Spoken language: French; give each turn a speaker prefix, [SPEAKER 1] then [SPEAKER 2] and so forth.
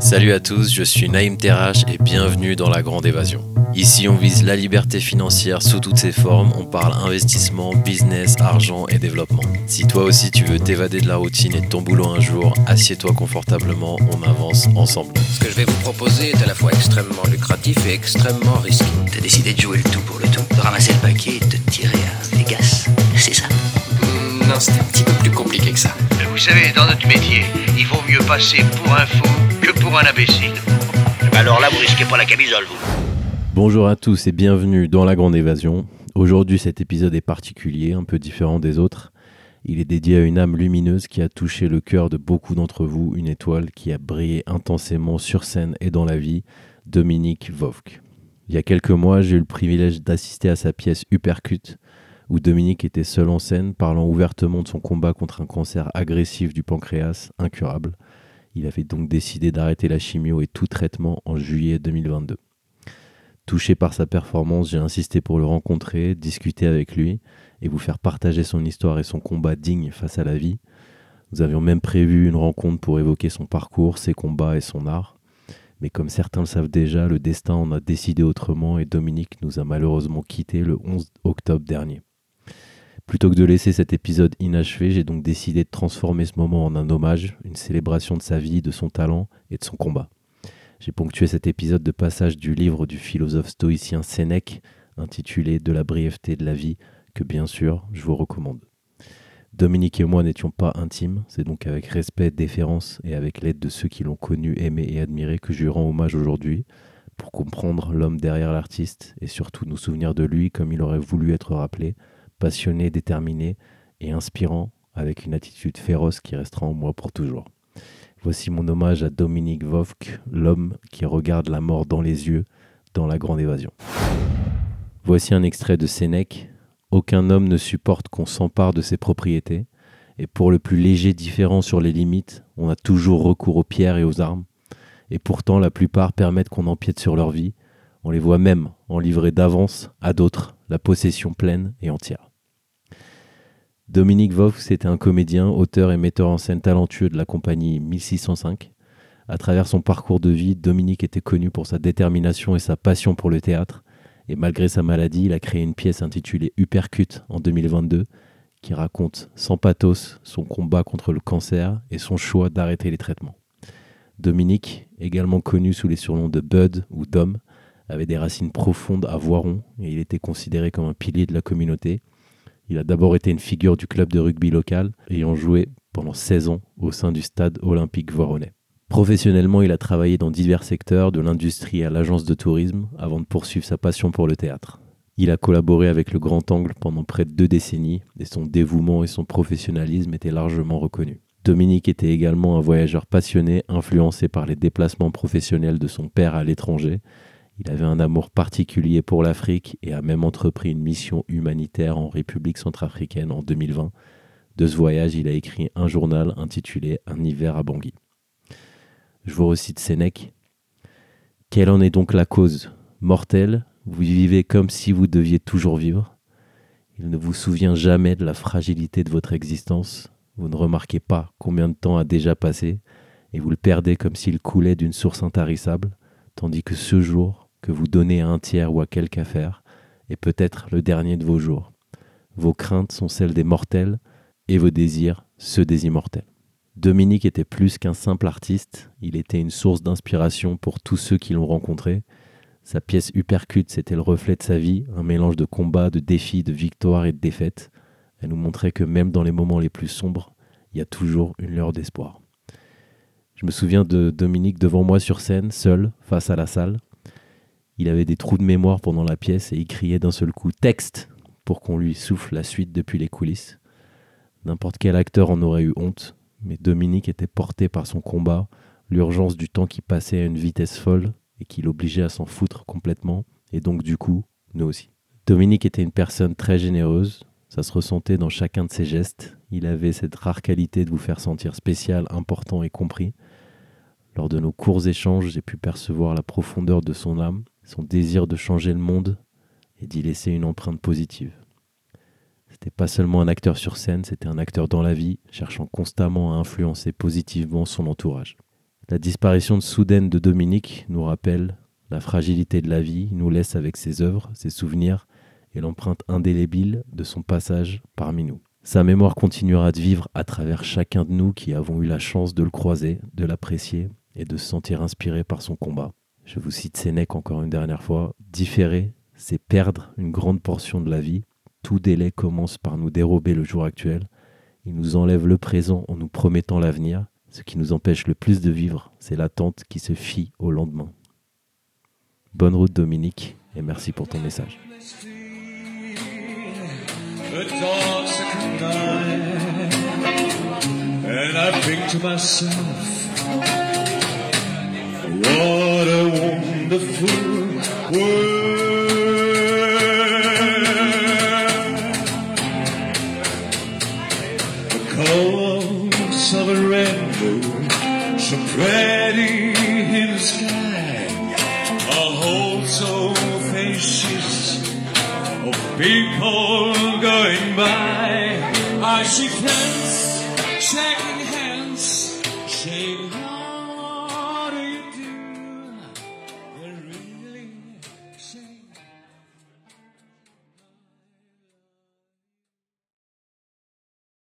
[SPEAKER 1] Salut à tous, je suis Naïm Terrache et bienvenue dans La Grande Évasion. Ici, on vise la liberté financière sous toutes ses formes, on parle investissement, business, argent et développement. Si toi aussi tu veux t'évader de la routine et de ton boulot un jour, assieds-toi confortablement, on avance ensemble.
[SPEAKER 2] Ce que je vais vous proposer est à la fois extrêmement lucratif et extrêmement risqué.
[SPEAKER 3] T'as décidé de jouer le tout pour le tout, de ramasser le paquet et de te tirer à Vegas, c'est ça?
[SPEAKER 2] Hmm, non, c'était un petit peu plus compliqué que ça.
[SPEAKER 4] Dans notre métier, il vaut mieux passer pour un fou que pour un imbécile. Alors là, vous risquez pas la camisole.
[SPEAKER 1] Bonjour à tous et bienvenue dans La Grande Évasion. Aujourd'hui, cet épisode est particulier, un peu différent des autres. Il est dédié à une âme lumineuse qui a touché le cœur de beaucoup d'entre vous, une étoile qui a brillé intensément sur scène et dans la vie, Dominique Vovk. Il y a quelques mois, j'ai eu le privilège d'assister à sa pièce Uppercut, où Dominique était seul en scène, parlant ouvertement de son combat contre un cancer agressif du pancréas, incurable. Il avait donc décidé d'arrêter la chimio et tout traitement en juillet 2022. Touché par sa performance, j'ai insisté pour le rencontrer, discuter avec lui et vous faire partager son histoire et son combat digne face à la vie. Nous avions même prévu une rencontre pour évoquer son parcours, ses combats et son art. Mais comme certains le savent déjà, le destin en a décidé autrement et Dominique nous a malheureusement quittés le 11 octobre dernier. Plutôt que de laisser cet épisode inachevé, j'ai donc décidé de transformer ce moment en un hommage, une célébration de sa vie, de son talent et de son combat. J'ai ponctué cet épisode de passage du livre du philosophe stoïcien Sénèque, intitulé De la brièveté de la vie, que bien sûr je vous recommande. Dominique et moi n'étions pas intimes, c'est donc avec respect, déférence et avec l'aide de ceux qui l'ont connu, aimé et admiré que je lui rends hommage aujourd'hui, pour comprendre l'homme derrière l'artiste et surtout nous souvenir de lui comme il aurait voulu être rappelé, passionné, déterminé et inspirant, avec une attitude féroce qui restera en moi pour toujours. Voici mon hommage à Dominique Vovk, l'homme qui regarde la mort dans les yeux dans la grande évasion. Voici un extrait de Sénèque. Aucun homme ne supporte qu'on s'empare de ses propriétés, et pour le plus léger différent sur les limites, on a toujours recours aux pierres et aux armes, et pourtant la plupart permettent qu'on empiète sur leur vie, on les voit même en livrer d'avance à d'autres la possession pleine et entière. Dominique Vaux, c'était un comédien, auteur et metteur en scène talentueux de la compagnie 1605. À travers son parcours de vie, Dominique était connu pour sa détermination et sa passion pour le théâtre. Et malgré sa maladie, il a créé une pièce intitulée Uppercut en 2022 qui raconte sans pathos son combat contre le cancer et son choix d'arrêter les traitements. Dominique, également connu sous les surnoms de Bud ou Dom, avait des racines profondes à Voiron et il était considéré comme un pilier de la communauté. Il a d'abord été une figure du club de rugby local, ayant joué pendant 16 ans au sein du stade olympique voironnais. Professionnellement, il a travaillé dans divers secteurs, de l'industrie à l'agence de tourisme, avant de poursuivre sa passion pour le théâtre. Il a collaboré avec le Grand Angle pendant près de deux décennies, et son dévouement et son professionnalisme étaient largement reconnus. Dominique était également un voyageur passionné, influencé par les déplacements professionnels de son père à l'étranger, il avait un amour particulier pour l'Afrique et a même entrepris une mission humanitaire en République centrafricaine en 2020. De ce voyage, il a écrit un journal intitulé Un hiver à Bangui. Je vous recite Sénèque. Quelle en est donc la cause? Mortelle, vous vivez comme si vous deviez toujours vivre. Il ne vous souvient jamais de la fragilité de votre existence. Vous ne remarquez pas combien de temps a déjà passé et vous le perdez comme s'il coulait d'une source intarissable, tandis que ce jour, que vous donnez à un tiers ou à quelque affaire est peut-être le dernier de vos jours. Vos craintes sont celles des mortels et vos désirs ceux des immortels. Dominique était plus qu'un simple artiste, il était une source d'inspiration pour tous ceux qui l'ont rencontré. Sa pièce Uppercut, c'était le reflet de sa vie, un mélange de combats, de défis, de victoires et de défaites. Elle nous montrait que même dans les moments les plus sombres, il y a toujours une lueur d'espoir. Je me souviens de Dominique devant moi sur scène, seul, face à la salle. Il avait des trous de mémoire pendant la pièce et il criait d'un seul coup texte pour qu'on lui souffle la suite depuis les coulisses. N'importe quel acteur en aurait eu honte, mais Dominique était porté par son combat, l'urgence du temps qui passait à une vitesse folle et qui l'obligeait à s'en foutre complètement, et donc du coup, nous aussi. Dominique était une personne très généreuse, ça se ressentait dans chacun de ses gestes, il avait cette rare qualité de vous faire sentir spécial, important et compris. Lors de nos courts échanges, j'ai pu percevoir la profondeur de son âme, son désir de changer le monde et d'y laisser une empreinte positive. C'était pas seulement un acteur sur scène, c'était un acteur dans la vie, cherchant constamment à influencer positivement son entourage. La disparition soudaine de Dominique nous rappelle la fragilité de la vie, nous laisse avec ses œuvres, ses souvenirs et l'empreinte indélébile de son passage parmi nous. Sa mémoire continuera de vivre à travers chacun de nous qui avons eu la chance de le croiser, de l'apprécier et de se sentir inspiré par son combat. Je vous cite Sénèque encore une dernière fois. Différer, c'est perdre une grande portion de la vie. Tout délai commence par nous dérober le jour actuel. Il nous enlève le présent en nous promettant l'avenir. Ce qui nous empêche le plus de vivre, c'est l'attente qui se fie au lendemain. Bonne route Dominique et merci pour ton message.
[SPEAKER 5] Wonderful world. The colors of a rainbow, so pretty in the sky, are also faces of people going by. I see friends shaking hands, saying.